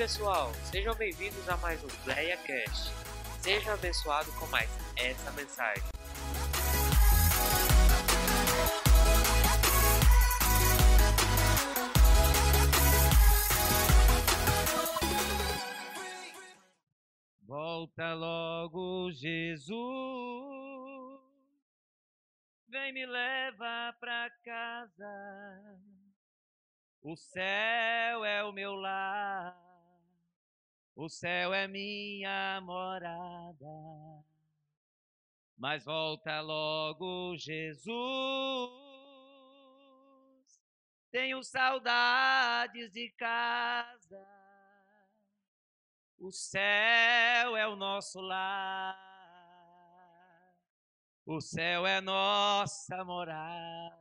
pessoal, sejam bem-vindos a mais um PlayaCast. Seja abençoado com mais essa mensagem. Volta logo, Jesus. Vem me leva pra casa. O céu é o meu lar. O céu é minha morada. Mas volta logo, Jesus. Tenho saudades de casa. O céu é o nosso lar. O céu é nossa morada.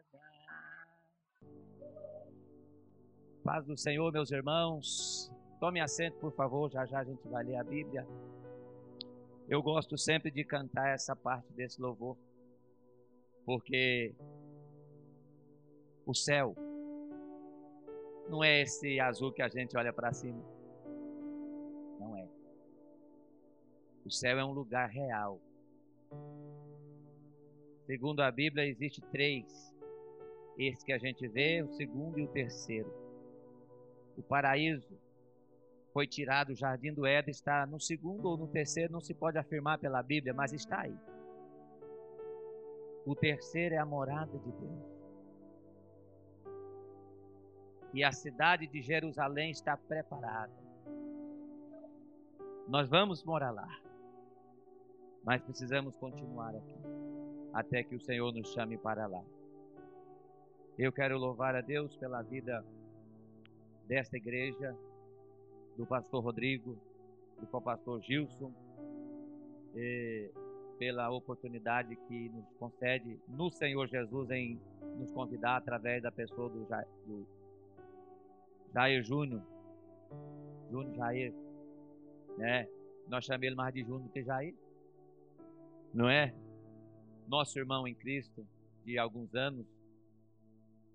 Paz do Senhor, meus irmãos. Tome assento, por favor, já já a gente vai ler a Bíblia. Eu gosto sempre de cantar essa parte desse louvor, porque o céu não é esse azul que a gente olha para cima. Não é. O céu é um lugar real. Segundo a Bíblia, existe três. Esse que a gente vê, o segundo e o terceiro. O paraíso foi tirado, o jardim do Éden está no segundo ou no terceiro, não se pode afirmar pela Bíblia, mas está aí. O terceiro é a morada de Deus. E a cidade de Jerusalém está preparada. Nós vamos morar lá. Mas precisamos continuar aqui. Até que o Senhor nos chame para lá. Eu quero louvar a Deus pela vida desta igreja, do pastor Rodrigo, do pastor Gilson, pela oportunidade que nos concede no Senhor Jesus em nos convidar através da pessoa do, Jair, do Jair Júnior, Júnior Jair, né? Nós chamamos ele mais de Júnior do que Jair, não é? Nosso irmão em Cristo de alguns anos,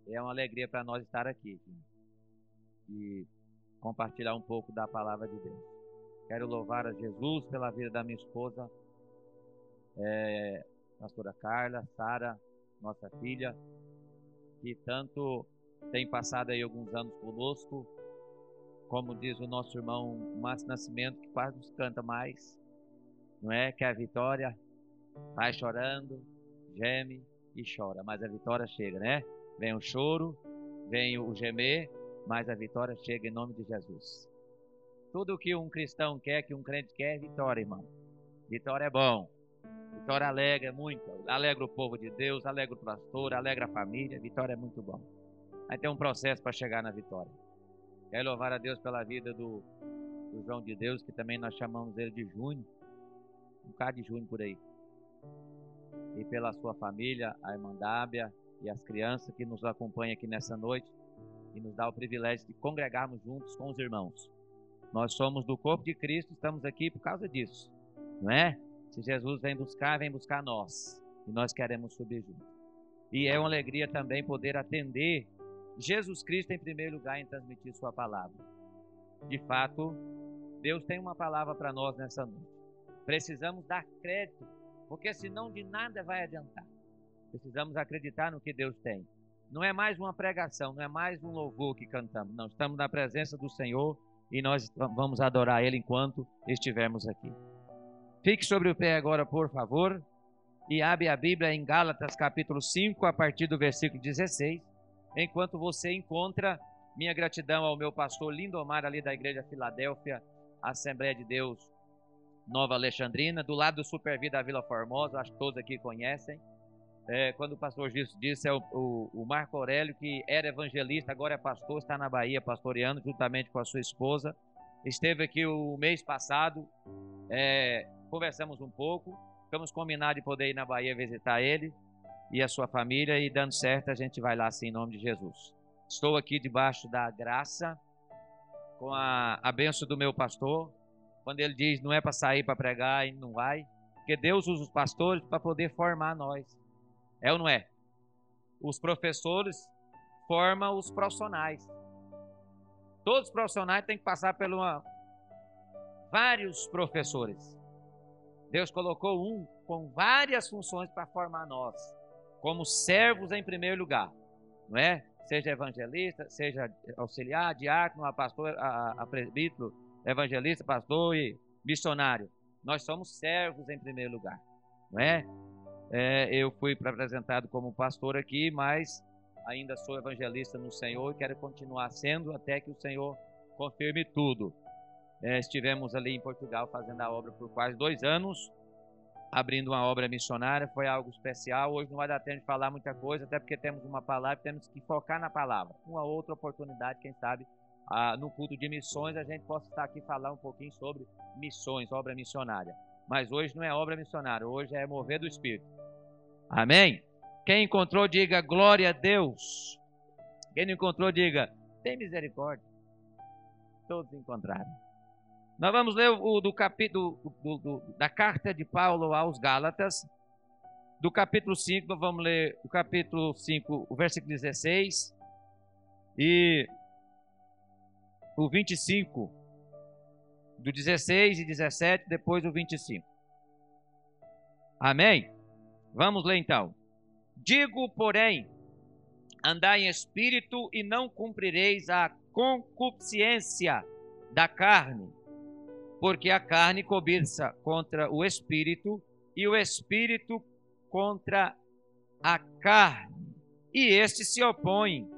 é uma alegria para nós estar aqui. E compartilhar um pouco da palavra de Deus. Quero louvar a Jesus pela vida da minha esposa, é, pastora Carla, Sara, nossa filha, que tanto tem passado aí alguns anos conosco, como diz o nosso irmão Márcio Nascimento, que quase nos canta mais, não é? Que a vitória vai chorando, geme e chora, mas a vitória chega, né? Vem o choro, vem o gemer, mas a vitória chega em nome de Jesus. Tudo que um cristão quer, que um crente quer, é vitória, irmão. Vitória é bom. Vitória alegra muito. Alegra o povo de Deus, alegra o pastor, alegra a família. Vitória é muito bom. Aí tem um processo para chegar na vitória. Quero louvar a Deus pela vida do, do João de Deus, que também nós chamamos ele de Júnior. Um bocado de Júnior por aí. E pela sua família, a irmã Dábia e as crianças que nos acompanham aqui nessa noite e nos dá o privilégio de congregarmos juntos com os irmãos. Nós somos do corpo de Cristo, estamos aqui por causa disso, não é? Se Jesus vem buscar, vem buscar nós, e nós queremos subir juntos. E é uma alegria também poder atender Jesus Cristo em primeiro lugar em transmitir Sua palavra. De fato, Deus tem uma palavra para nós nessa noite. Precisamos dar crédito, porque senão de nada vai adiantar. Precisamos acreditar no que Deus tem. Não é mais uma pregação, não é mais um louvor que cantamos. Não, estamos na presença do Senhor e nós vamos adorar Ele enquanto estivermos aqui. Fique sobre o pé agora, por favor, e abre a Bíblia em Gálatas capítulo 5, a partir do versículo 16, enquanto você encontra minha gratidão ao meu pastor Lindomar, ali da Igreja Filadélfia, Assembleia de Deus Nova Alexandrina, do lado do Supervida da Vila Formosa, acho que todos aqui conhecem é, quando o pastor disse, disse é o, o, o, Marco Aurélio, que era evangelista, agora é pastor, está na Bahia pastoreando, juntamente com a sua esposa. Esteve aqui o mês passado, é, conversamos um pouco, ficamos combinados de poder ir na Bahia visitar ele e a sua família, e dando certo, a gente vai lá assim, em nome de Jesus. Estou aqui debaixo da graça, com a, a benção do meu pastor, quando ele diz não é para sair para pregar, e não vai, porque Deus usa os pastores para poder formar nós. É ou não é? Os professores formam os profissionais. Todos os profissionais têm que passar por uma, vários professores. Deus colocou um com várias funções para formar nós, como servos em primeiro lugar, não é? Seja evangelista, seja auxiliar, diácono, pastor, a, a presbítero, evangelista, pastor e missionário. Nós somos servos em primeiro lugar, não é? É eu fui apresentado como pastor aqui, mas ainda sou evangelista no Senhor e quero continuar sendo até que o Senhor confirme tudo. É, estivemos ali em Portugal fazendo a obra por quase dois anos, abrindo uma obra missionária, foi algo especial. Hoje não vai dar tempo de falar muita coisa, até porque temos uma palavra, temos que focar na palavra. Uma outra oportunidade, quem sabe, ah, no culto de missões, a gente possa estar aqui falar um pouquinho sobre missões, obra missionária. Mas hoje não é obra missionária, hoje é mover do Espírito. Amém? Quem encontrou, diga glória a Deus. Quem não encontrou, diga tem misericórdia. Todos encontraram. Nós vamos ler o do capítulo do, do, da carta de Paulo aos Gálatas. Do capítulo 5, nós vamos ler o capítulo 5, o versículo 16. E o 25, do 16 e 17, depois o 25. Amém? Vamos ler então. Digo, porém, andai em espírito e não cumprireis a concupiscência da carne, porque a carne cobiça contra o espírito e o espírito contra a carne, e estes se opõem,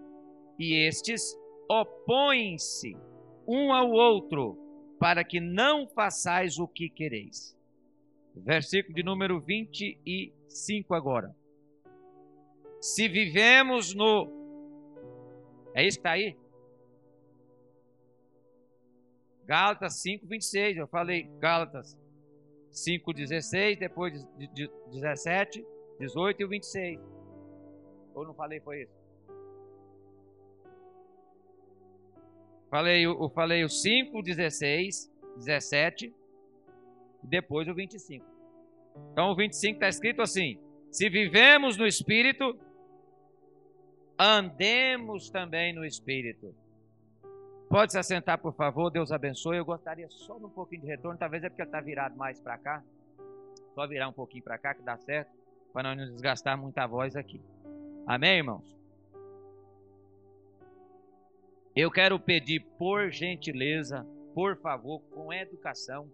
e estes opõem-se um ao outro, para que não façais o que quereis. Versículo de número 25 agora. Se vivemos no. É isso que está aí? Gálatas 5, 26. Eu falei Gálatas 5, 16, depois de, de, 17, 18 e 26. Ou não falei, foi isso? Falei, eu falei o 5, 16, 17 e depois o 25. Então o 25 está escrito assim: Se vivemos no Espírito, andemos também no Espírito. Pode se assentar, por favor. Deus abençoe. Eu gostaria só de um pouquinho de retorno. Talvez é porque ele está virado mais para cá. Só virar um pouquinho para cá que dá certo. Para não nos desgastar muita voz aqui. Amém, irmãos? Eu quero pedir, por gentileza, por favor, com educação,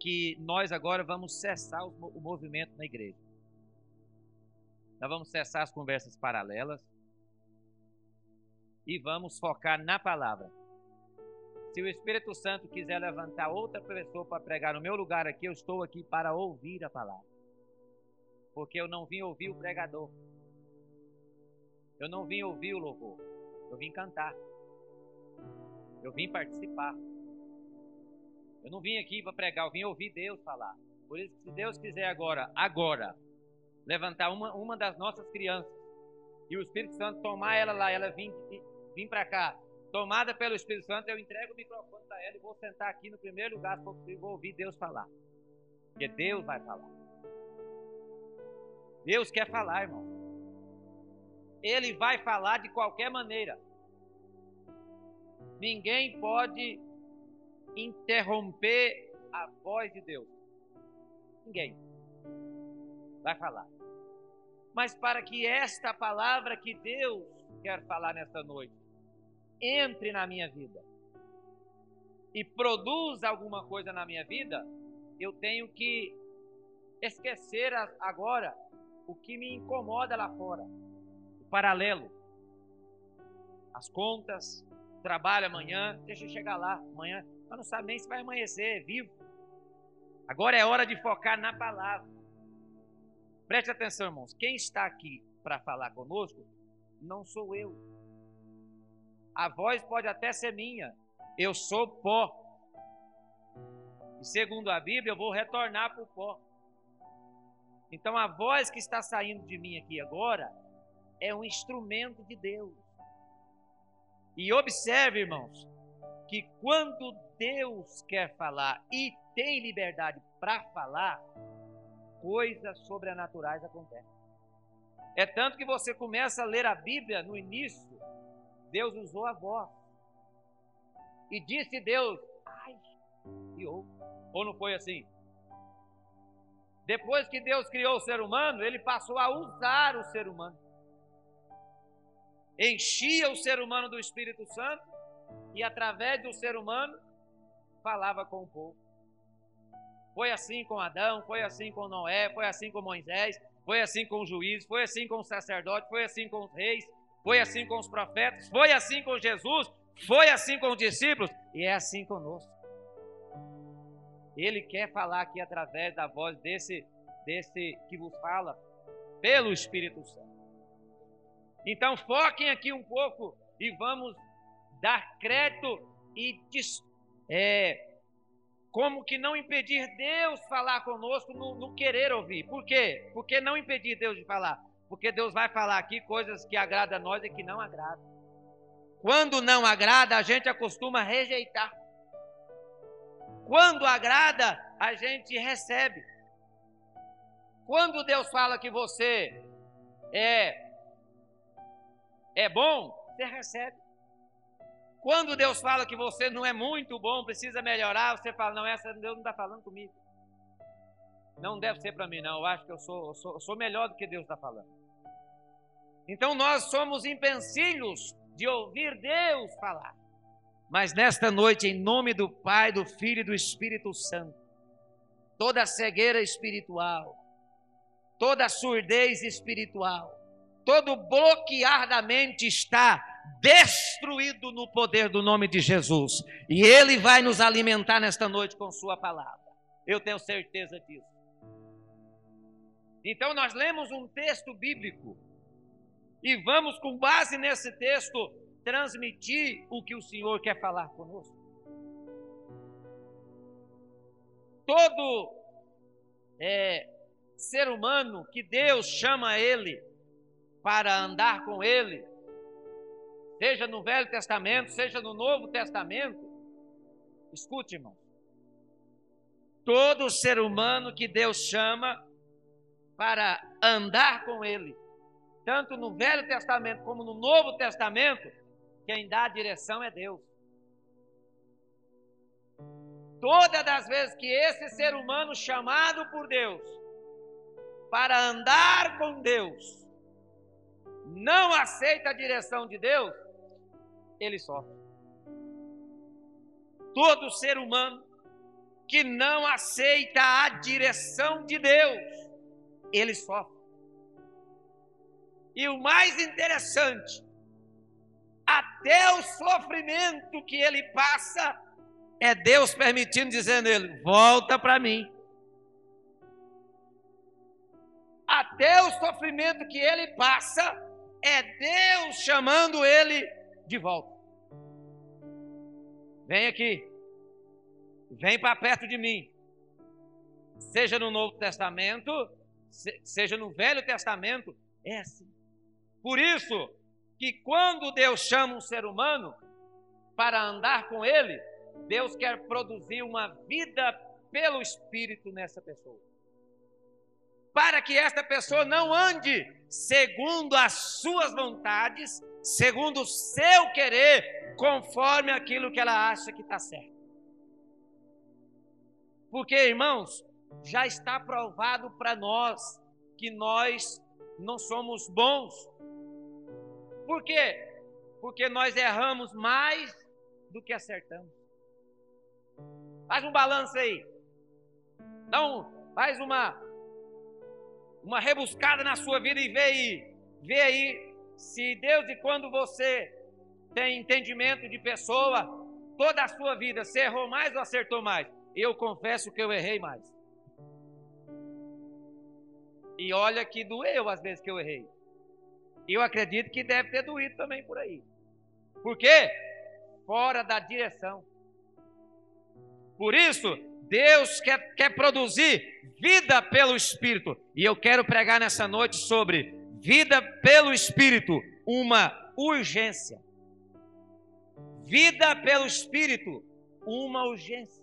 que nós agora vamos cessar o movimento na igreja. Nós vamos cessar as conversas paralelas e vamos focar na palavra. Se o Espírito Santo quiser levantar outra pessoa para pregar no meu lugar aqui, eu estou aqui para ouvir a palavra. Porque eu não vim ouvir o pregador. Eu não vim ouvir o louvor. Eu vim cantar. Eu vim participar. Eu não vim aqui para pregar, eu vim ouvir Deus falar. Por isso, se Deus quiser agora, agora, levantar uma, uma das nossas crianças e o Espírito Santo tomar ela lá, ela vir, vir para cá, tomada pelo Espírito Santo, eu entrego o microfone para ela e vou sentar aqui no primeiro lugar e vou ouvir Deus falar. Porque Deus vai falar. Deus quer falar, irmão. Ele vai falar de qualquer maneira. Ninguém pode interromper a voz de Deus. Ninguém vai falar. Mas para que esta palavra que Deus quer falar nesta noite entre na minha vida e produza alguma coisa na minha vida, eu tenho que esquecer agora o que me incomoda lá fora, o paralelo, as contas, trabalho amanhã, deixa eu chegar lá, amanhã, mas não sabe nem se vai amanhecer, é vivo. Agora é hora de focar na palavra. Preste atenção, irmãos. Quem está aqui para falar conosco não sou eu. A voz pode até ser minha. Eu sou pó. E segundo a Bíblia, eu vou retornar para o pó. Então a voz que está saindo de mim aqui agora é um instrumento de Deus. E observe, irmãos, que quando Deus quer falar e tem liberdade para falar, coisas sobrenaturais acontecem. É tanto que você começa a ler a Bíblia no início, Deus usou a voz. E disse Deus: Ai, criou. Ou não foi assim? Depois que Deus criou o ser humano, ele passou a usar o ser humano. Enchia o ser humano do Espírito Santo e, através do ser humano, falava com o povo. Foi assim com Adão, foi assim com Noé, foi assim com Moisés, foi assim com os juízes, foi assim com os sacerdotes, foi assim com os reis, foi assim com os profetas, foi assim com Jesus, foi assim com os discípulos e é assim conosco. Ele quer falar aqui através da voz desse, desse que vos fala, pelo Espírito Santo. Então foquem aqui um pouco e vamos dar crédito e é, como que não impedir Deus falar conosco no, no, querer ouvir. Por quê? Porque não impedir Deus de falar. Porque Deus vai falar aqui coisas que agradam a nós e que não agradam. Quando não agrada, a gente acostuma rejeitar. Quando agrada, a gente recebe. Quando Deus fala que você é é bom, você recebe. Quando Deus fala que você não é muito bom, precisa melhorar, você fala, não, essa Deus não está falando comigo. Não deve ser para mim, não. Eu acho que eu sou, eu sou, eu sou melhor do que Deus está falando. Então nós somos empecilhos de ouvir Deus falar. Mas nesta noite, em nome do Pai, do Filho e do Espírito Santo, toda cegueira espiritual, toda surdez espiritual, todo bloquear da mente está destruído no poder do nome de Jesus. E Ele vai nos alimentar nesta noite com Sua palavra. Eu tenho certeza disso. Então, nós lemos um texto bíblico e vamos, com base nesse texto, transmitir o que o Senhor quer falar conosco. Todo é, ser humano que Deus chama ele para andar com ele, seja no Velho Testamento, seja no Novo Testamento, escute, irmão. Todo ser humano que Deus chama para andar com ele, tanto no Velho Testamento como no Novo Testamento, quem dá a direção é Deus. Todas as vezes que esse ser humano chamado por Deus para andar com Deus não aceita a direção de Deus, ele sofre. Todo ser humano que não aceita a direção de Deus, ele sofre. E o mais interessante até o sofrimento que ele passa, é Deus permitindo, dizendo ele: volta para mim. Até o sofrimento que ele passa, é Deus chamando ele de volta. Vem aqui, vem para perto de mim. Seja no Novo Testamento, seja no Velho Testamento, é assim. Por isso, que quando Deus chama um ser humano para andar com ele, Deus quer produzir uma vida pelo Espírito nessa pessoa. Para que esta pessoa não ande segundo as suas vontades, segundo o seu querer, conforme aquilo que ela acha que está certo. Porque, irmãos, já está provado para nós que nós não somos bons por quê? Porque nós erramos mais do que acertamos. Faz um balanço aí. Então, faz uma uma rebuscada na sua vida e vê aí, vê aí se Deus e quando você tem entendimento de pessoa, toda a sua vida, você errou mais ou acertou mais? Eu confesso que eu errei mais. E olha que doeu as vezes que eu errei. Eu acredito que deve ter doído também por aí. Por quê? Fora da direção. Por isso, Deus quer, quer produzir vida pelo Espírito. E eu quero pregar nessa noite sobre vida pelo Espírito, uma urgência. Vida pelo Espírito, uma urgência.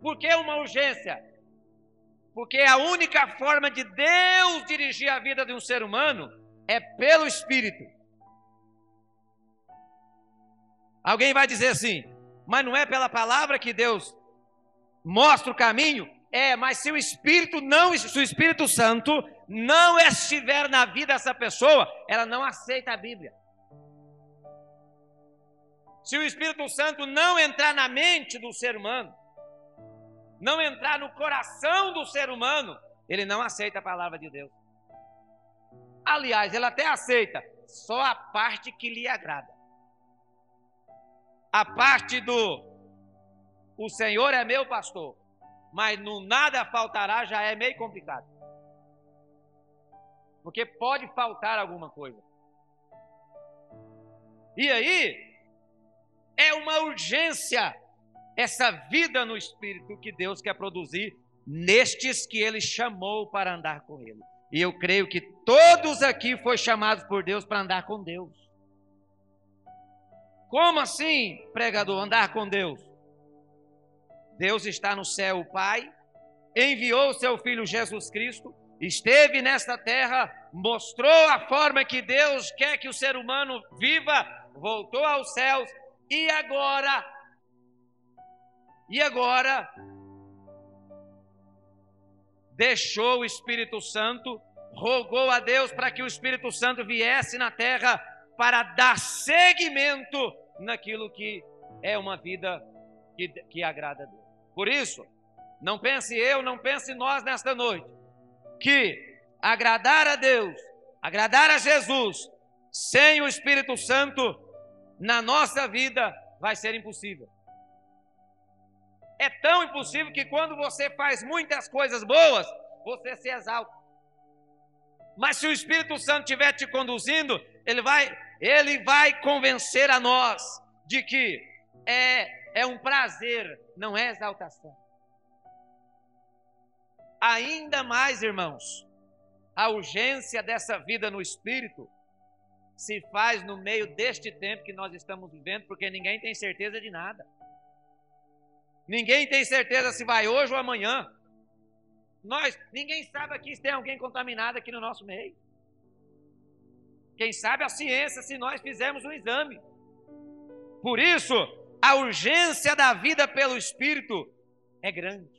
Por que uma urgência? Porque a única forma de Deus dirigir a vida de um ser humano é pelo Espírito. Alguém vai dizer assim: mas não é pela palavra que Deus mostra o caminho? É, mas se o Espírito não, se o Espírito Santo não estiver na vida dessa pessoa, ela não aceita a Bíblia. Se o Espírito Santo não entrar na mente do ser humano, não entrar no coração do ser humano, ele não aceita a palavra de Deus. Aliás, ele até aceita só a parte que lhe agrada. A parte do o Senhor é meu pastor, mas no nada faltará já é meio complicado. Porque pode faltar alguma coisa. E aí, é uma urgência essa vida no Espírito que Deus quer produzir nestes que Ele chamou para andar com Ele. E eu creio que todos aqui foram chamados por Deus para andar com Deus. Como assim, pregador, andar com Deus? Deus está no céu, o Pai, enviou o seu Filho Jesus Cristo, esteve nesta terra, mostrou a forma que Deus quer que o ser humano viva, voltou aos céus, e agora? E agora? Deixou o Espírito Santo, rogou a Deus para que o Espírito Santo viesse na terra para dar seguimento naquilo que é uma vida que, que agrada a Deus. Por isso, não pense eu, não pense nós nesta noite, que agradar a Deus, agradar a Jesus, sem o Espírito Santo, na nossa vida vai ser impossível. É tão impossível que quando você faz muitas coisas boas, você se exalta. Mas se o Espírito Santo estiver te conduzindo, ele vai, ele vai convencer a nós de que é, é um prazer, não é exaltação. Ainda mais, irmãos, a urgência dessa vida no Espírito se faz no meio deste tempo que nós estamos vivendo, porque ninguém tem certeza de nada. Ninguém tem certeza se vai hoje ou amanhã. Nós, ninguém sabe aqui se tem alguém contaminado aqui no nosso meio. Quem sabe a ciência se nós fizermos um exame. Por isso, a urgência da vida pelo Espírito é grande.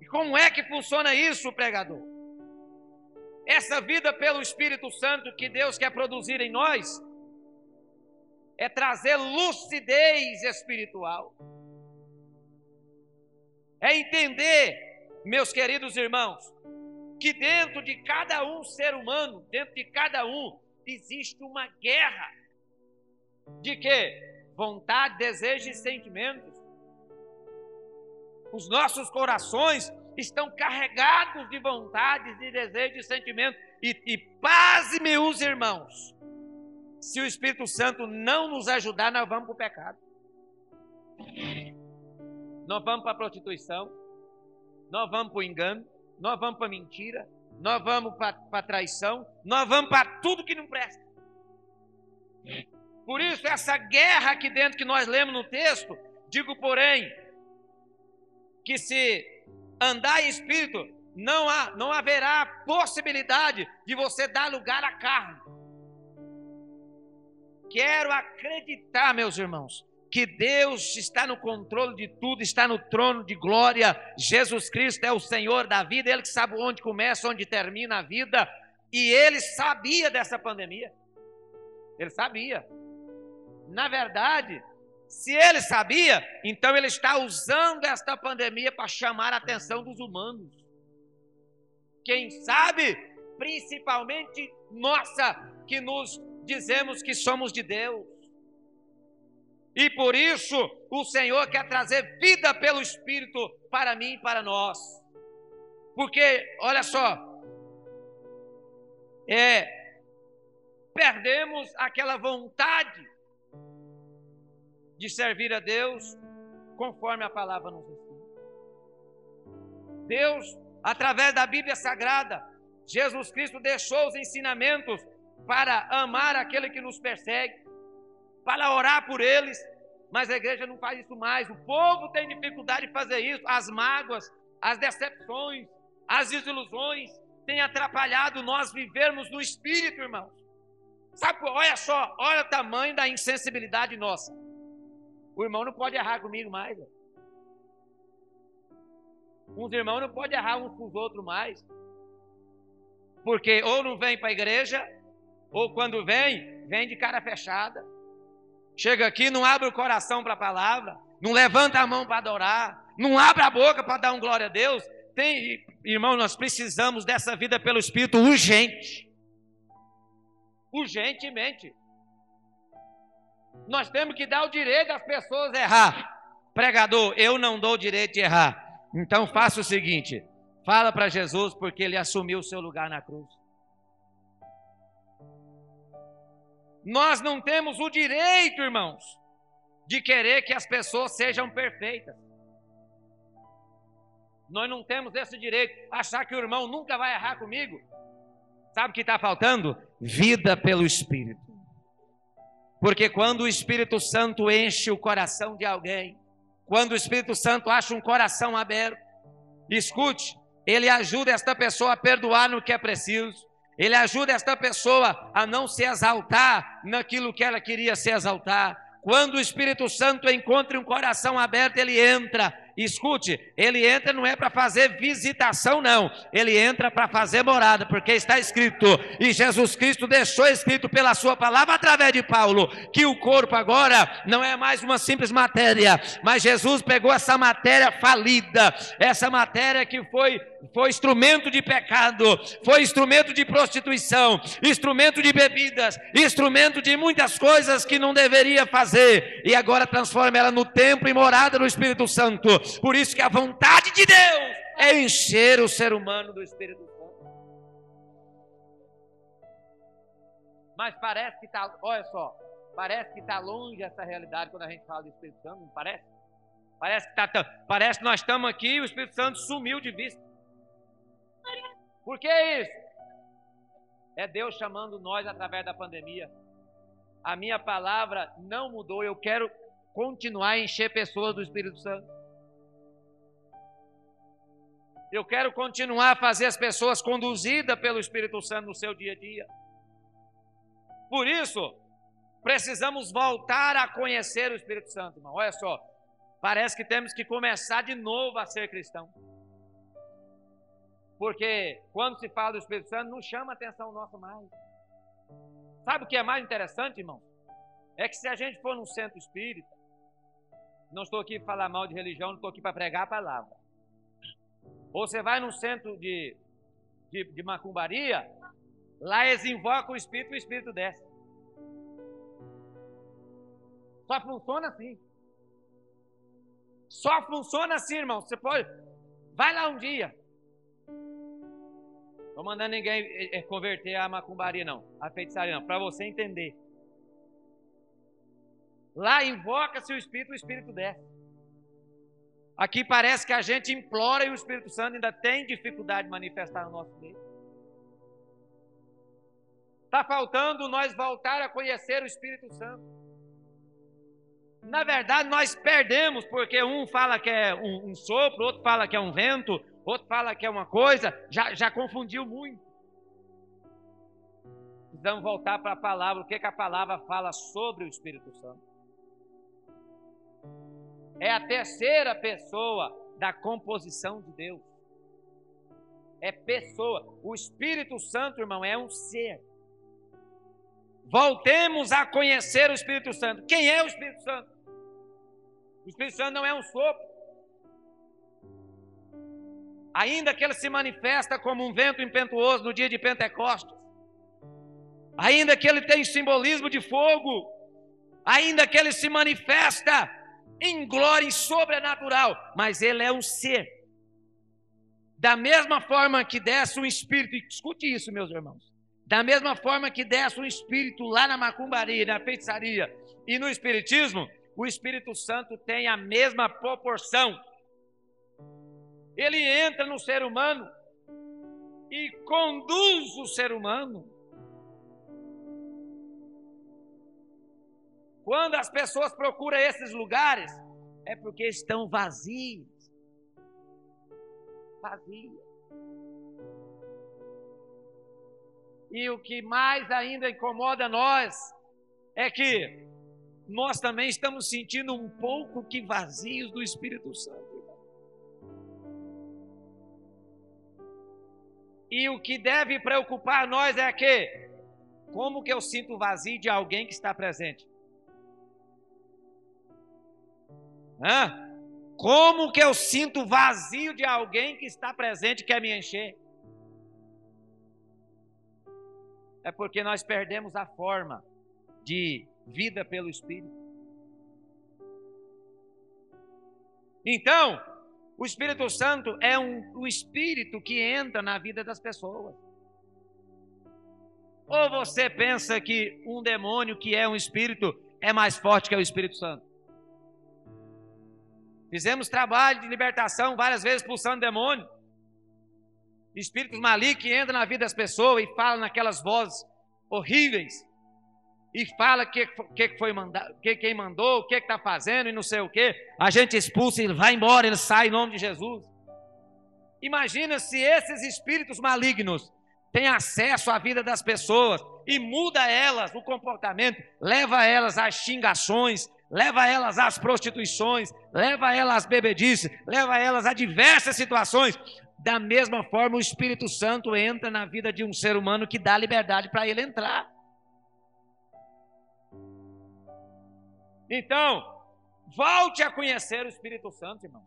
E como é que funciona isso, pregador? Essa vida pelo Espírito Santo que Deus quer produzir em nós é trazer lucidez espiritual. É entender, meus queridos irmãos, que dentro de cada um ser humano, dentro de cada um, existe uma guerra de quê? Vontade, desejo e sentimentos. Os nossos corações estão carregados de vontades, de desejos e sentimentos. E, e paz, meus irmãos, se o Espírito Santo não nos ajudar, nós vamos para o pecado. Nós vamos para a prostituição, nós vamos para o engano, nós vamos para mentira, nós vamos para traição, nós vamos para tudo que não presta. Por isso, essa guerra aqui dentro que nós lemos no texto, digo, porém, que se andar em espírito, não, há, não haverá possibilidade de você dar lugar à carne. Quero acreditar, meus irmãos, que Deus está no controle de tudo, está no trono de glória. Jesus Cristo é o Senhor da vida, Ele que sabe onde começa, onde termina a vida. E Ele sabia dessa pandemia. Ele sabia. Na verdade, se ele sabia, então ele está usando esta pandemia para chamar a atenção dos humanos. Quem sabe, principalmente nossa, que nos dizemos que somos de Deus. E por isso o Senhor quer trazer vida pelo Espírito para mim e para nós. Porque, olha só, é, perdemos aquela vontade de servir a Deus conforme a palavra nos ensina. Deus, através da Bíblia Sagrada, Jesus Cristo deixou os ensinamentos para amar aquele que nos persegue, para orar por eles, mas a igreja não faz isso mais. O povo tem dificuldade de fazer isso. As mágoas, as decepções, as desilusões têm atrapalhado nós vivermos no espírito, irmãos. Sabe, olha só, olha o tamanho da insensibilidade nossa. O irmão não pode errar comigo mais. Uns irmãos não podem errar uns com os outros mais. Porque ou não vem para a igreja, ou quando vem, vem de cara fechada. Chega aqui, não abre o coração para a palavra, não levanta a mão para adorar, não abre a boca para dar um glória a Deus. Tem, irmão, nós precisamos dessa vida pelo Espírito urgente. Urgentemente. Nós temos que dar o direito às pessoas errar. Pregador, eu não dou o direito de errar. Então faça o seguinte: fala para Jesus, porque ele assumiu o seu lugar na cruz. Nós não temos o direito, irmãos, de querer que as pessoas sejam perfeitas. Nós não temos esse direito. Achar que o irmão nunca vai errar comigo. Sabe o que está faltando? Vida pelo Espírito. Porque quando o Espírito Santo enche o coração de alguém, quando o Espírito Santo acha um coração aberto, escute, ele ajuda esta pessoa a perdoar no que é preciso, ele ajuda esta pessoa a não se exaltar naquilo que ela queria se exaltar. Quando o Espírito Santo encontra um coração aberto, ele entra escute, ele entra não é para fazer visitação, não, ele entra para fazer morada, porque está escrito, e Jesus Cristo deixou escrito pela Sua palavra através de Paulo, que o corpo agora não é mais uma simples matéria, mas Jesus pegou essa matéria falida, essa matéria que foi foi instrumento de pecado, foi instrumento de prostituição, instrumento de bebidas, instrumento de muitas coisas que não deveria fazer, e agora transforma ela no templo e morada do Espírito Santo. Por isso que a vontade de Deus é encher o ser humano do Espírito Santo. Mas parece que está, olha só, parece que está longe essa realidade quando a gente fala do Espírito Santo, não parece? Parece que, tá, parece que nós estamos aqui e o Espírito Santo sumiu de vista. Por que isso? É Deus chamando nós através da pandemia. A minha palavra não mudou, eu quero continuar a encher pessoas do Espírito Santo. Eu quero continuar a fazer as pessoas conduzidas pelo Espírito Santo no seu dia a dia. Por isso, precisamos voltar a conhecer o Espírito Santo, irmão. Olha só, parece que temos que começar de novo a ser cristão. Porque quando se fala do Espírito Santo, não chama atenção nossa mais. Sabe o que é mais interessante, irmão? É que se a gente for num centro espírita, não estou aqui para falar mal de religião, não estou aqui para pregar a palavra. Ou você vai num centro de, de, de macumbaria, lá eles invocam o Espírito e o Espírito desce. Só funciona assim. Só funciona assim, irmão. Você pode. Vai lá um dia. Estou mandando ninguém eh, eh, converter a macumbaria, não. A feitiçaria, não. Para você entender. Lá invoca-se o Espírito, o Espírito desce. Aqui parece que a gente implora e o Espírito Santo ainda tem dificuldade de manifestar no nosso meio. Está faltando nós voltar a conhecer o Espírito Santo. Na verdade, nós perdemos, porque um fala que é um, um sopro, outro fala que é um vento, outro fala que é uma coisa, já, já confundiu muito. Precisamos voltar para a palavra, o que, que a palavra fala sobre o Espírito Santo é a terceira pessoa da composição de Deus. É pessoa. O Espírito Santo, irmão, é um ser. Voltemos a conhecer o Espírito Santo. Quem é o Espírito Santo? O Espírito Santo não é um sopro. Ainda que ele se manifesta como um vento impetuoso no dia de Pentecostes, ainda que ele tem simbolismo de fogo, ainda que ele se manifesta em glória e sobrenatural, mas ele é um ser. Da mesma forma que desce um espírito, escute isso, meus irmãos. Da mesma forma que desce um espírito lá na macumbaria, na feitiçaria e no espiritismo, o Espírito Santo tem a mesma proporção. Ele entra no ser humano e conduz o ser humano Quando as pessoas procuram esses lugares, é porque estão vazios. Vazios. E o que mais ainda incomoda nós é que nós também estamos sentindo um pouco que vazios do Espírito Santo. E o que deve preocupar nós é que como que eu sinto vazio de alguém que está presente? Hã? Como que eu sinto vazio de alguém que está presente e quer me encher? É porque nós perdemos a forma de vida pelo Espírito. Então, o Espírito Santo é um, o Espírito que entra na vida das pessoas. Ou você pensa que um demônio que é um espírito é mais forte que o Espírito Santo? Fizemos trabalho de libertação várias vezes expulsando demônio. Espíritos malignos que entram na vida das pessoas e falam naquelas vozes horríveis. E fala que, que foi mandado, que quem mandou, o que está fazendo e não sei o que. A gente expulsa ele vai embora, ele sai em nome de Jesus. Imagina se esses espíritos malignos têm acesso à vida das pessoas e muda elas o comportamento, leva elas às xingações, leva elas às prostituições, leva elas às bebedices, leva elas a diversas situações. Da mesma forma, o Espírito Santo entra na vida de um ser humano que dá liberdade para ele entrar. Então, volte a conhecer o Espírito Santo, irmão.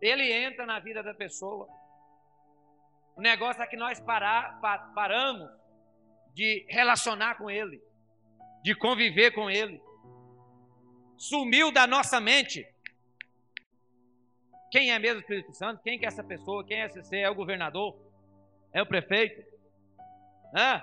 Ele entra na vida da pessoa. O negócio é que nós parar, paramos de relacionar com Ele de conviver com Ele. Sumiu da nossa mente. Quem é mesmo o Espírito Santo? Quem que é essa pessoa? Quem é esse ser? É o governador? É o prefeito? Hã?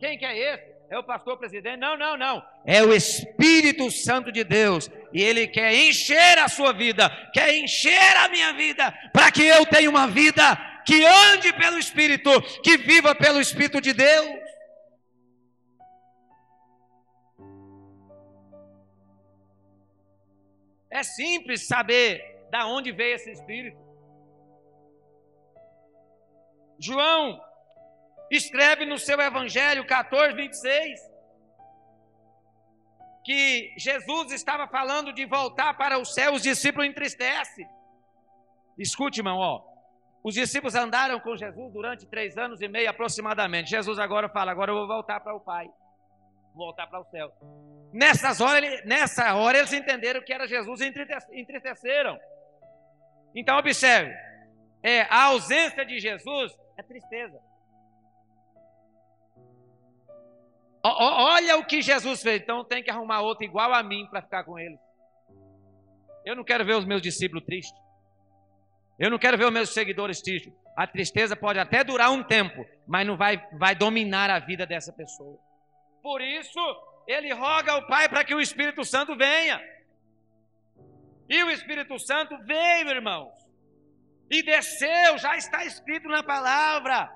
Quem que é esse? É o pastor presidente? Não, não, não. É o Espírito Santo de Deus. E Ele quer encher a sua vida, quer encher a minha vida, para que eu tenha uma vida que ande pelo Espírito, que viva pelo Espírito de Deus. É simples saber da onde veio esse espírito. João escreve no seu Evangelho 14, 26, que Jesus estava falando de voltar para o céu, os discípulos entristecem. Escute, irmão, ó. Os discípulos andaram com Jesus durante três anos e meio aproximadamente. Jesus agora fala: agora eu vou voltar para o Pai voltar para o céu. Nessas horas, nessa hora eles entenderam que era Jesus e entristeceram. Então observe, é, a ausência de Jesus é tristeza. Olha o que Jesus fez, então tem que arrumar outro igual a mim para ficar com ele. Eu não quero ver os meus discípulos tristes. Eu não quero ver os meus seguidores tristes. A tristeza pode até durar um tempo, mas não vai, vai dominar a vida dessa pessoa. Por isso, ele roga ao Pai para que o Espírito Santo venha. E o Espírito Santo veio, irmãos, e desceu, já está escrito na palavra.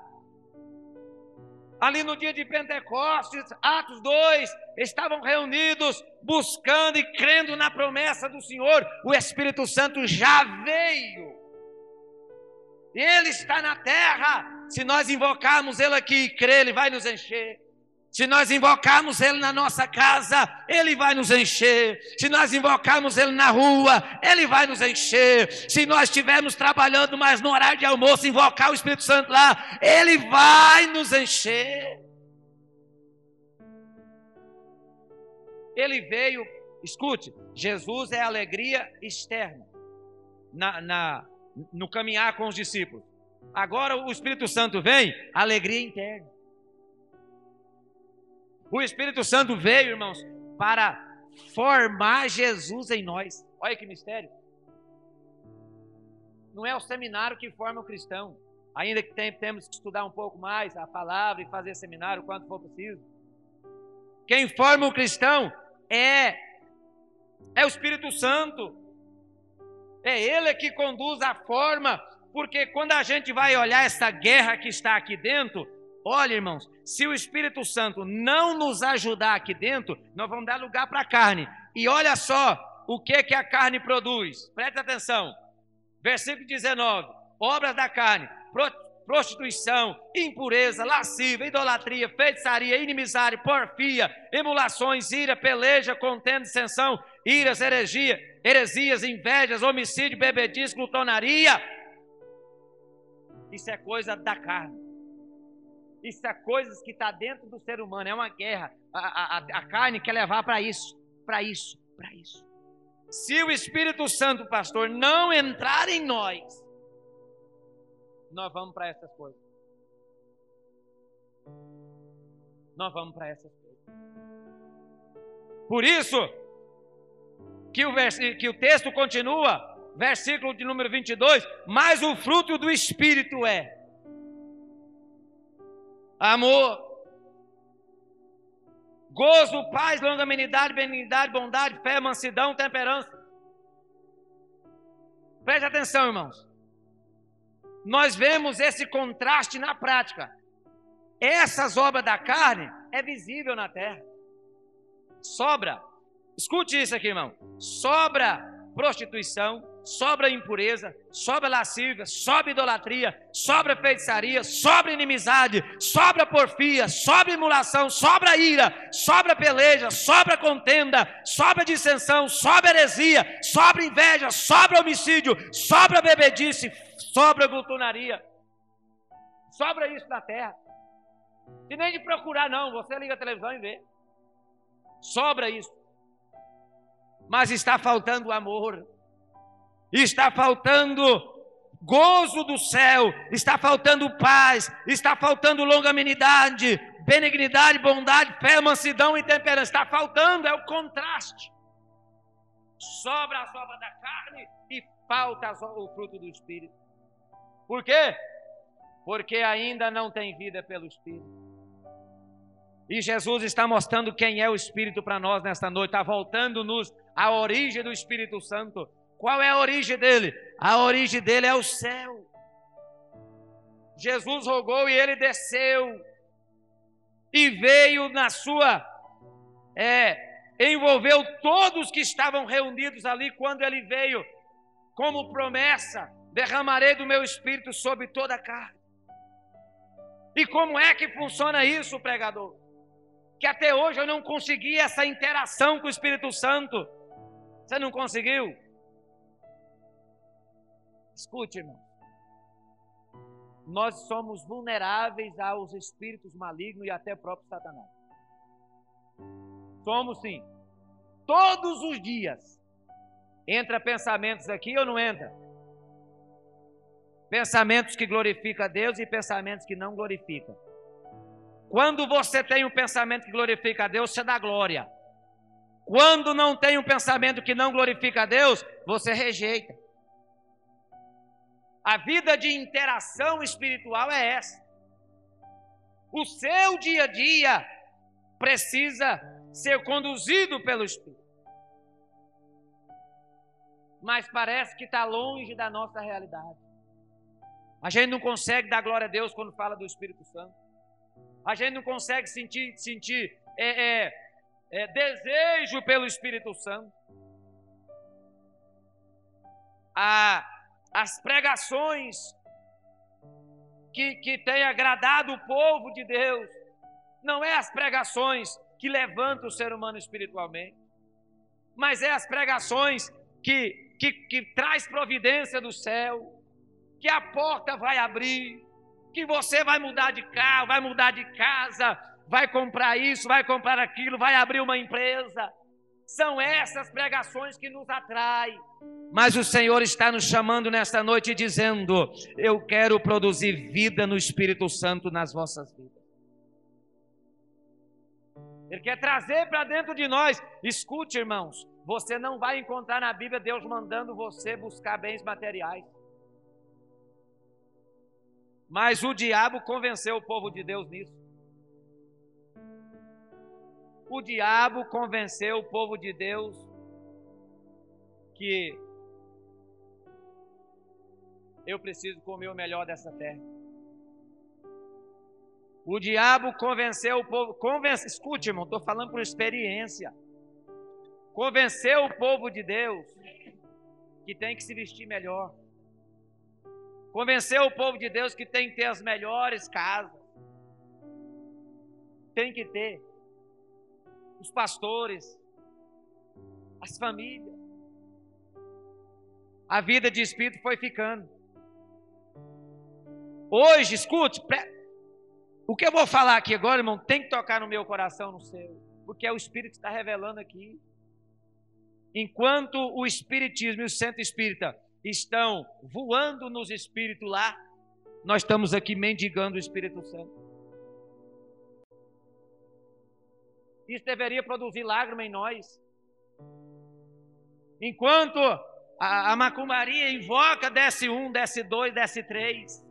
Ali no dia de Pentecostes, Atos 2, estavam reunidos, buscando e crendo na promessa do Senhor. O Espírito Santo já veio. Ele está na terra. Se nós invocarmos Ele aqui e crer, Ele vai nos encher. Se nós invocarmos Ele na nossa casa, Ele vai nos encher. Se nós invocarmos Ele na rua, Ele vai nos encher. Se nós estivermos trabalhando, mas no horário de almoço, invocar o Espírito Santo lá, Ele vai nos encher. Ele veio, escute, Jesus é alegria externa na, na, no caminhar com os discípulos. Agora o Espírito Santo vem, alegria interna. O Espírito Santo veio, irmãos, para formar Jesus em nós. Olha que mistério. Não é o seminário que forma o cristão. Ainda que tem, temos que estudar um pouco mais a palavra e fazer seminário quando for preciso. Quem forma o cristão é é o Espírito Santo. É ele que conduz a forma, porque quando a gente vai olhar essa guerra que está aqui dentro, Olha, irmãos, se o Espírito Santo não nos ajudar aqui dentro, nós vamos dar lugar para a carne. E olha só o que que a carne produz. Preste atenção. Versículo 19. Obras da carne: prostituição, impureza, lascívia, idolatria, feitiçaria, inimizade, porfia, emulações, ira, peleja, contenda, dissensão, iras, heresia, heresias, invejas, homicídio, bebedice, glutonaria. Isso é coisa da carne. Isso é coisas que está dentro do ser humano. É uma guerra. A, a, a carne quer levar para isso, para isso, para isso. Se o Espírito Santo, pastor, não entrar em nós, nós vamos para essas coisas. Nós vamos para essas coisas. Por isso, que o, que o texto continua, versículo de número 22, mas o fruto do Espírito é amor, gozo, paz, longanimidade, benignidade, bondade, fé, mansidão, temperança. Preste atenção, irmãos nós vemos esse contraste na prática. Essas obras da carne é visível na terra. Sobra. Escute isso aqui, irmão. Sobra prostituição, sobra impureza, sobra lascívia, sobra idolatria, sobra feitiçaria, sobra inimizade, sobra porfia, sobra emulação, sobra ira, sobra peleja, sobra contenda, sobra dissensão, sobra heresia, sobra inveja, sobra homicídio, sobra bebedice, sobra glutonaria. Sobra isso na terra. E nem de procurar, não. Você liga a televisão e vê. Sobra isso. Mas está faltando amor. Está faltando gozo do céu. Está faltando paz. Está faltando longanimidade, benignidade, bondade, fé, mansidão e temperança. Está faltando, é o contraste. Sobra a sobra da carne e falta o fruto do Espírito. Por quê? Porque ainda não tem vida pelo Espírito. E Jesus está mostrando quem é o Espírito para nós nesta noite, está voltando-nos à origem do Espírito Santo. Qual é a origem dele? A origem dele é o céu. Jesus rogou e ele desceu e veio na sua é, envolveu todos que estavam reunidos ali quando ele veio como promessa derramarei do meu espírito sobre toda a carne. E como é que funciona isso, pregador? Que até hoje eu não consegui essa interação com o Espírito Santo. Você não conseguiu? Escute, irmão. Nós somos vulneráveis aos espíritos malignos e até próprio Satanás. Somos sim. Todos os dias. Entra pensamentos aqui ou não entra? Pensamentos que glorificam a Deus e pensamentos que não glorificam. Quando você tem um pensamento que glorifica a Deus, você dá glória. Quando não tem um pensamento que não glorifica a Deus, você rejeita. A vida de interação espiritual é essa. O seu dia a dia precisa ser conduzido pelo Espírito. Mas parece que está longe da nossa realidade. A gente não consegue dar glória a Deus quando fala do Espírito Santo. A gente não consegue sentir, sentir é, é, é, desejo pelo Espírito Santo. A, as pregações que, que têm agradado o povo de Deus, não é as pregações que levantam o ser humano espiritualmente, mas é as pregações que, que, que traz providência do céu, que a porta vai abrir, que você vai mudar de carro, vai mudar de casa, vai comprar isso, vai comprar aquilo, vai abrir uma empresa. São essas pregações que nos atraem. Mas o Senhor está nos chamando nesta noite dizendo: Eu quero produzir vida no Espírito Santo nas vossas vidas. Ele quer trazer para dentro de nós. Escute, irmãos, você não vai encontrar na Bíblia Deus mandando você buscar bens materiais. Mas o diabo convenceu o povo de Deus nisso. O diabo convenceu o povo de Deus que eu preciso comer o melhor dessa terra. O diabo convenceu o povo, convence, escute, irmão, estou falando por experiência. Convenceu o povo de Deus que tem que se vestir melhor Convenceu o povo de Deus que tem que ter as melhores casas. Tem que ter. Os pastores, as famílias. A vida de espírito foi ficando. Hoje, escute, o que eu vou falar aqui agora, irmão, tem que tocar no meu coração, no seu, porque é o Espírito que está revelando aqui. Enquanto o Espiritismo e o Centro Espírita estão voando nos espíritos lá, nós estamos aqui mendigando o Espírito Santo. Isso deveria produzir lágrima em nós. Enquanto a, a macumbaria invoca, desce um, desce dois, desce três.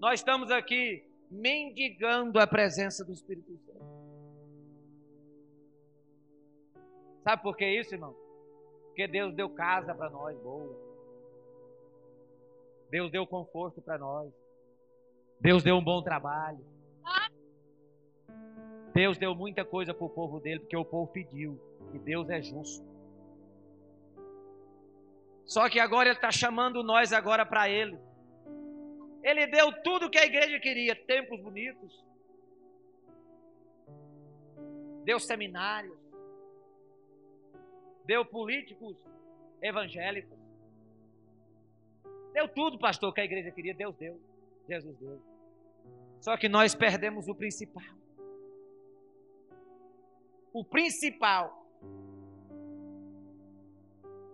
Nós estamos aqui mendigando a presença do Espírito Santo. Sabe por que isso, irmão? Porque Deus deu casa para nós, boa. Deus deu conforto para nós. Deus deu um bom trabalho. Deus deu muita coisa para o povo dele, porque o povo pediu. E Deus é justo. Só que agora Ele está chamando nós agora para Ele. Ele deu tudo que a igreja queria: templos bonitos, deu seminários, deu políticos evangélicos, deu tudo, pastor, que a igreja queria. Deus deu, Jesus deu. Só que nós perdemos o principal. O principal.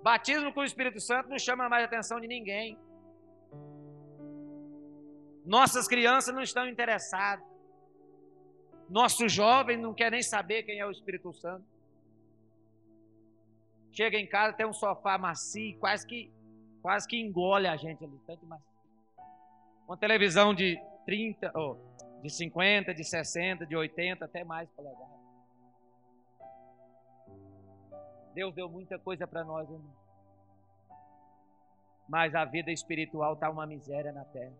Batismo com o Espírito Santo não chama mais a atenção de ninguém. Nossas crianças não estão interessadas. Nosso jovem não quer nem saber quem é o Espírito Santo. Chega em casa, tem um sofá macio, quase que, quase que engole a gente ali, tanto macio. Uma televisão de 30, oh, de 50, de 60, de 80, até mais polegadas. Deus deu muita coisa para nós, irmão. Mas a vida espiritual está uma miséria na terra.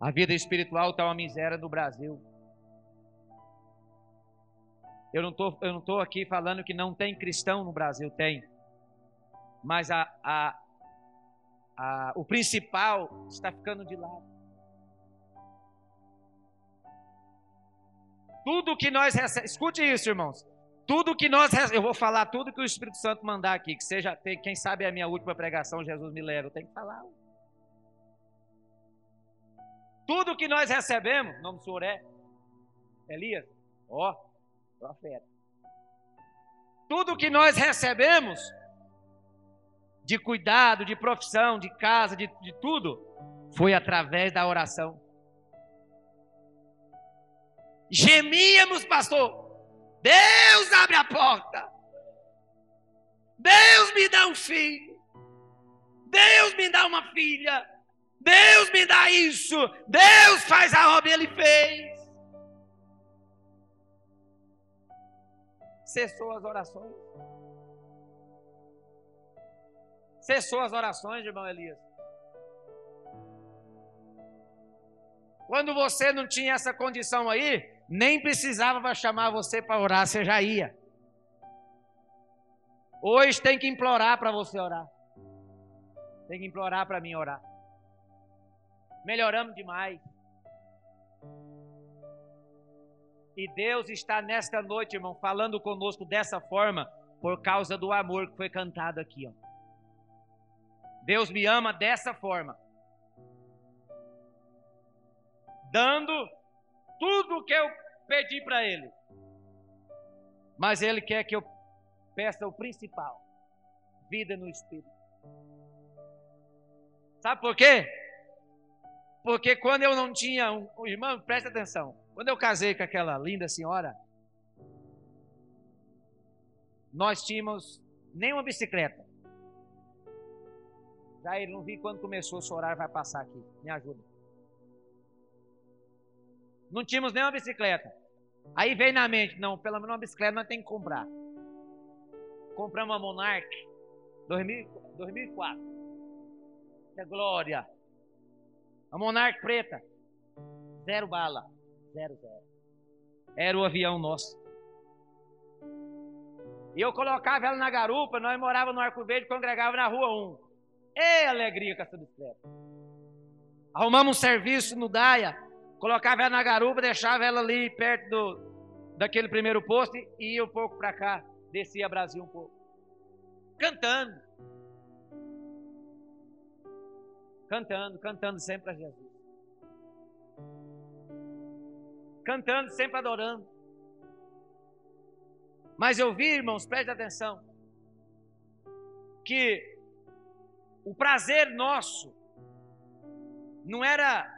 A vida espiritual está uma miséria no Brasil. Eu não tô, eu não estou aqui falando que não tem cristão no Brasil, tem. Mas a, a, a, o principal está ficando de lado. Tudo que nós recebemos, escute isso, irmãos. Tudo que nós eu vou falar tudo que o Espírito Santo mandar aqui, que seja, quem sabe é a minha última pregação, Jesus me leva, eu tenho que falar. Tudo que nós recebemos, nome do senhor é Elias, ó, profeta. Tudo que nós recebemos de cuidado, de profissão, de casa, de, de tudo, foi através da oração. Gemíamos, pastor. Deus abre a porta. Deus me dá um filho. Deus me dá uma filha. Deus me dá isso. Deus faz a obra, ele fez. Cessou as orações. Cessou as orações, irmão Elias. Quando você não tinha essa condição aí, nem precisava chamar você para orar, você já ia. Hoje tem que implorar para você orar. Tem que implorar para mim orar. Melhoramos demais. E Deus está nesta noite, irmão, falando conosco dessa forma, por causa do amor que foi cantado aqui. Ó. Deus me ama dessa forma. Dando tudo o que eu pedi para Ele. Mas Ele quer que eu peça o principal: vida no Espírito. Sabe por quê? Porque quando eu não tinha um, um irmão, presta atenção. Quando eu casei com aquela linda senhora, nós tínhamos nem uma bicicleta. Já ele não vi quando começou a horário vai passar aqui. Me ajuda. Não tínhamos nem uma bicicleta. Aí veio na mente, não, pelo menos uma bicicleta nós temos que comprar. Compramos uma Monarch 2004. É glória. A Monarch preta, zero bala, zero, zero. Era o avião nosso. E eu colocava ela na garupa, nós morávamos no Arco Verde, congregava na rua 1. Ei, alegria com essa bicicleta. Arrumamos um serviço no Daia, colocava ela na garupa, deixava ela ali perto do, daquele primeiro posto e ia um pouco para cá, descia Brasil um pouco. Cantando. Cantando, cantando sempre a Jesus. Cantando, sempre adorando. Mas eu vi, irmãos, preste atenção, que o prazer nosso não era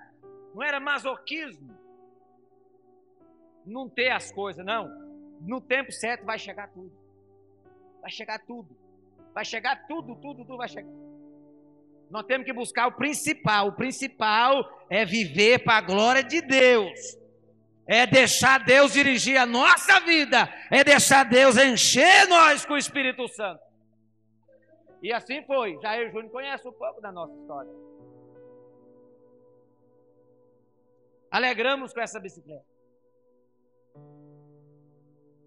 não era masoquismo não ter as coisas, não. No tempo certo vai chegar tudo. Vai chegar tudo. Vai chegar tudo, tudo, tudo vai chegar. Nós temos que buscar o principal. O principal é viver para a glória de Deus. É deixar Deus dirigir a nossa vida. É deixar Deus encher nós com o Espírito Santo. E assim foi. Jair Júnior conhece um pouco da nossa história. Alegramos com essa bicicleta.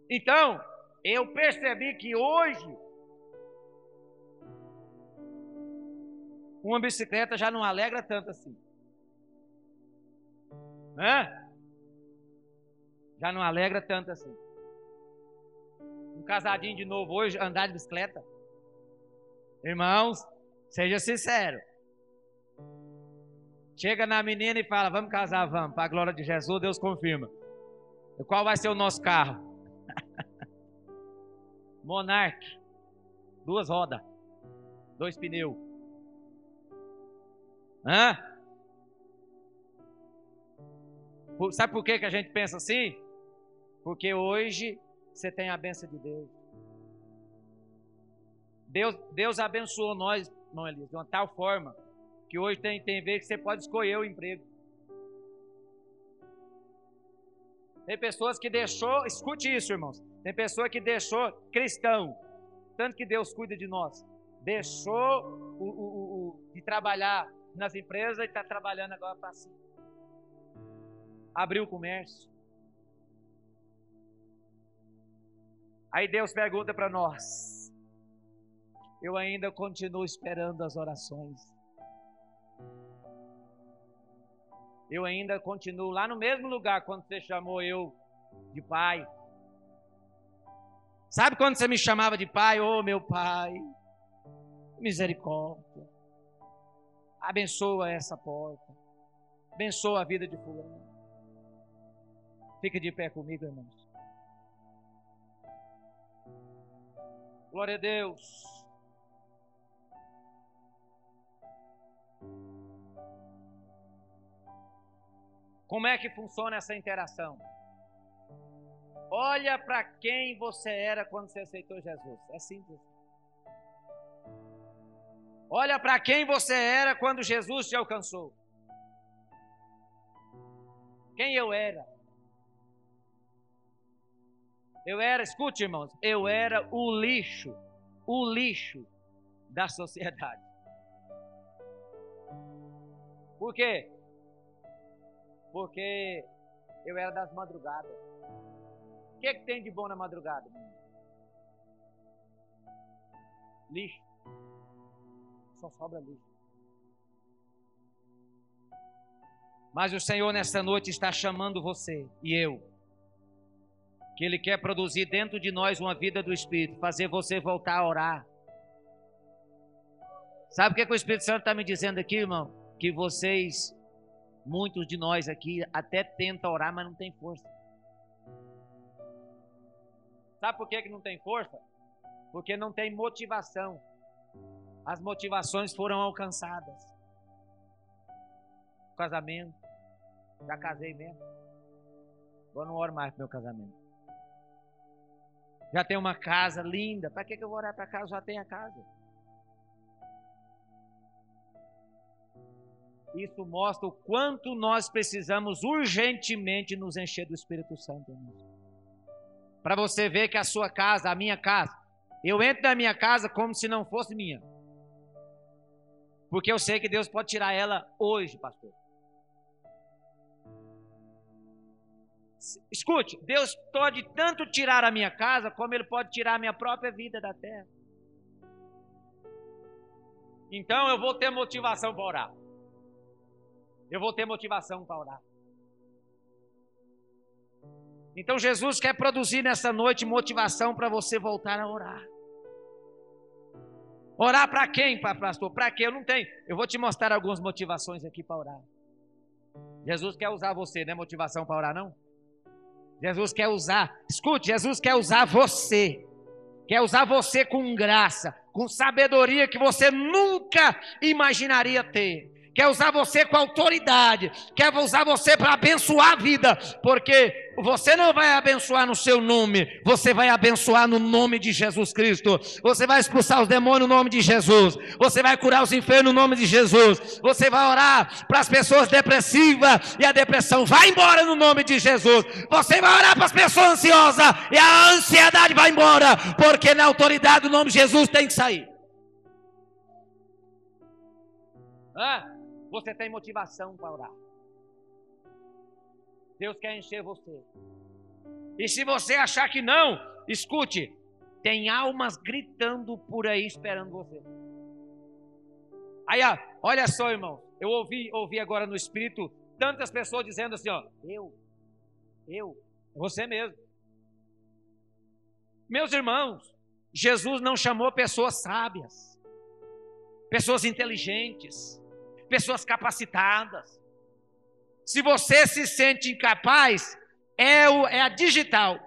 Então, eu percebi que hoje uma bicicleta já não alegra tanto assim. Né? Já não alegra tanto assim. Um casadinho de novo hoje andar de bicicleta. Irmãos, seja sincero. Chega na menina e fala: Vamos casar, vamos. Para a glória de Jesus, Deus confirma. E qual vai ser o nosso carro? Monarch. Duas rodas. Dois pneus. Hã? Sabe por que, que a gente pensa assim? Porque hoje você tem a benção de Deus. Deus, Deus abençoou nós, irmão Elias, de uma tal forma que hoje tem, tem vezes que você pode escolher o emprego. Tem pessoas que deixou, escute isso, irmãos. Tem pessoa que deixou cristão, tanto que Deus cuida de nós. Deixou o, o, o, de trabalhar nas empresas e está trabalhando agora para si. Abriu o comércio. Aí Deus pergunta para nós: Eu ainda continuo esperando as orações. Eu ainda continuo lá no mesmo lugar quando você chamou eu de pai. Sabe quando você me chamava de pai? Oh, meu pai, misericórdia. Abençoa essa porta. Abençoa a vida de fulano. Fica de pé comigo, irmãos. Glória a Deus. Como é que funciona essa interação? Olha para quem você era quando você aceitou Jesus. É simples. Olha para quem você era quando Jesus te alcançou. Quem eu era? Eu era, escute irmãos, eu era o lixo, o lixo da sociedade. Por quê? Porque eu era das madrugadas. O que, é que tem de bom na madrugada? Lixo. Só sobra lixo. Mas o Senhor nesta noite está chamando você e eu. Que Ele quer produzir dentro de nós uma vida do Espírito, fazer você voltar a orar. Sabe o que, é que o Espírito Santo está me dizendo aqui, irmão? Que vocês Muitos de nós aqui até tenta orar, mas não tem força. Sabe por que, que não tem força? Porque não tem motivação. As motivações foram alcançadas. casamento. Já casei mesmo. Agora não oro mais pro meu casamento. Já tenho uma casa linda. Para que, que eu vou orar para casa? Já tenho a casa. Isso mostra o quanto nós precisamos urgentemente nos encher do Espírito Santo. Para você ver que a sua casa, a minha casa, eu entro na minha casa como se não fosse minha. Porque eu sei que Deus pode tirar ela hoje, pastor. Escute, Deus pode tanto tirar a minha casa, como Ele pode tirar a minha própria vida da terra. Então eu vou ter motivação para orar. Eu vou ter motivação para orar. Então Jesus quer produzir nessa noite motivação para você voltar a orar. Orar para quem, pastor? Para quê? Eu não tenho. Eu vou te mostrar algumas motivações aqui para orar. Jesus quer usar você, não é motivação para orar, não? Jesus quer usar, escute, Jesus quer usar você. Quer usar você com graça, com sabedoria que você nunca imaginaria ter quer usar você com autoridade, quer usar você para abençoar a vida, porque você não vai abençoar no seu nome, você vai abençoar no nome de Jesus Cristo. Você vai expulsar os demônios no nome de Jesus, você vai curar os enfermos no nome de Jesus, você vai orar para as pessoas depressivas e a depressão vai embora no nome de Jesus. Você vai orar para as pessoas ansiosas e a ansiedade vai embora, porque na autoridade do nome de Jesus tem que sair. Ah? Você tem motivação para orar. Deus quer encher você. E se você achar que não, escute, tem almas gritando por aí esperando você. Aí, olha só, irmão, eu ouvi, ouvi agora no espírito tantas pessoas dizendo assim, ó, eu, eu, você mesmo. Meus irmãos, Jesus não chamou pessoas sábias, pessoas inteligentes, pessoas capacitadas. Se você se sente incapaz, é, o, é a digital.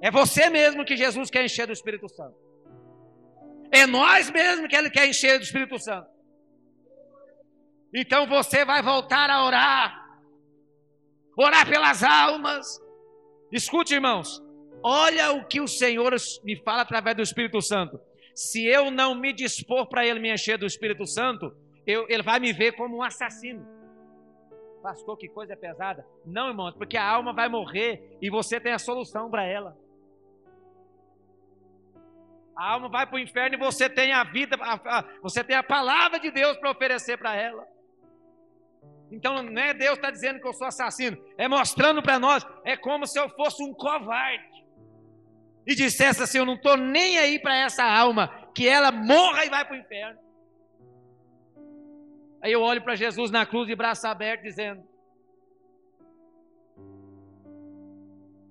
É você mesmo que Jesus quer encher do Espírito Santo. É nós mesmos que Ele quer encher do Espírito Santo. Então você vai voltar a orar. Orar pelas almas. Escute, irmãos. Olha o que o Senhor me fala através do Espírito Santo se eu não me dispor para ele me encher do Espírito Santo, eu, ele vai me ver como um assassino. Pastor, que coisa pesada. Não, irmãos, porque a alma vai morrer e você tem a solução para ela. A alma vai para o inferno e você tem a vida, a, a, você tem a palavra de Deus para oferecer para ela. Então não é Deus está dizendo que eu sou assassino, é mostrando para nós, é como se eu fosse um covarde e dissesse assim: Eu não estou nem aí para essa alma, que ela morra e vai para o inferno. Aí eu olho para Jesus na cruz de braço aberto, dizendo: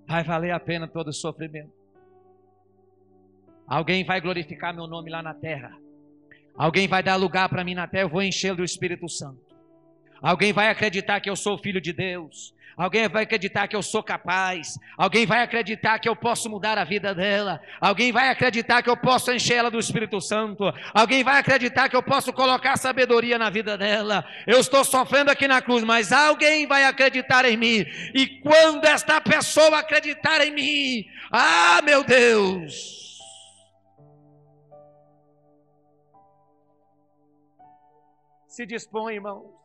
Vai valer a pena todo o sofrimento. Alguém vai glorificar meu nome lá na terra. Alguém vai dar lugar para mim na terra, eu vou encher do Espírito Santo. Alguém vai acreditar que eu sou filho de Deus. Alguém vai acreditar que eu sou capaz. Alguém vai acreditar que eu posso mudar a vida dela. Alguém vai acreditar que eu posso encher ela do Espírito Santo. Alguém vai acreditar que eu posso colocar sabedoria na vida dela. Eu estou sofrendo aqui na cruz, mas alguém vai acreditar em mim. E quando esta pessoa acreditar em mim, ah, meu Deus. Se disponha, irmãos.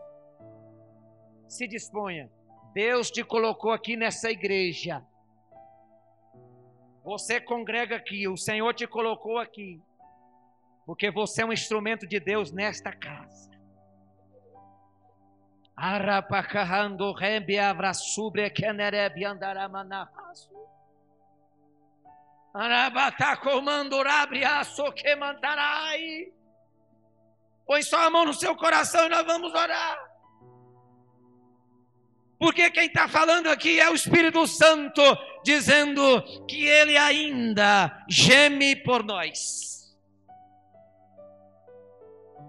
Se disponha. Deus te colocou aqui nessa igreja. Você congrega aqui, o Senhor te colocou aqui. Porque você é um instrumento de Deus nesta casa. Põe só a mão no seu coração e nós vamos orar. Porque quem está falando aqui é o Espírito Santo, dizendo que ele ainda geme por nós.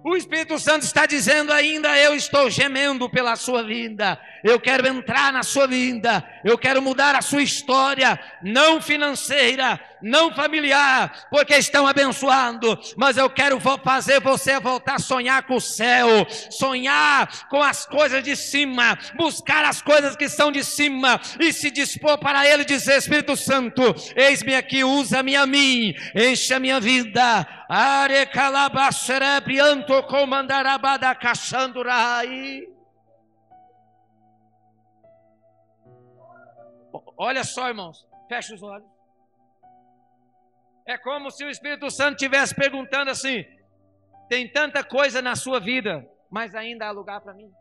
O Espírito Santo está dizendo ainda: Eu estou gemendo pela sua vida. Eu quero entrar na sua vida. Eu quero mudar a sua história, não financeira, não familiar, porque estão abençoando. Mas eu quero fazer você voltar a sonhar com o céu, sonhar com as coisas de cima, buscar as coisas que são de cima e se dispor para Ele dizer: Espírito Santo, eis-me aqui, usa-me a mim, enche a minha vida. Are calabacerebrianto comandarabada caçandurai. Olha só, irmãos, fecha os olhos. É como se o Espírito Santo estivesse perguntando assim: tem tanta coisa na sua vida, mas ainda há lugar para mim?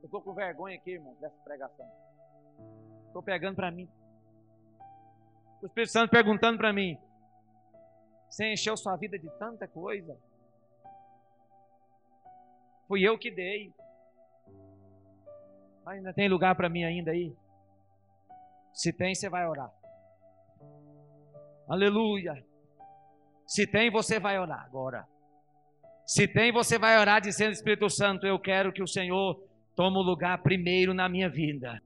Eu estou com vergonha aqui, irmão, dessa pregação. Estou pegando para mim. O Espírito Santo perguntando para mim: Você encheu sua vida de tanta coisa? Fui eu que dei. Ainda tem lugar para mim ainda aí? Se tem, você vai orar. Aleluia. Se tem, você vai orar agora. Se tem, você vai orar dizendo, Espírito Santo, eu quero que o Senhor tome o lugar primeiro na minha vida.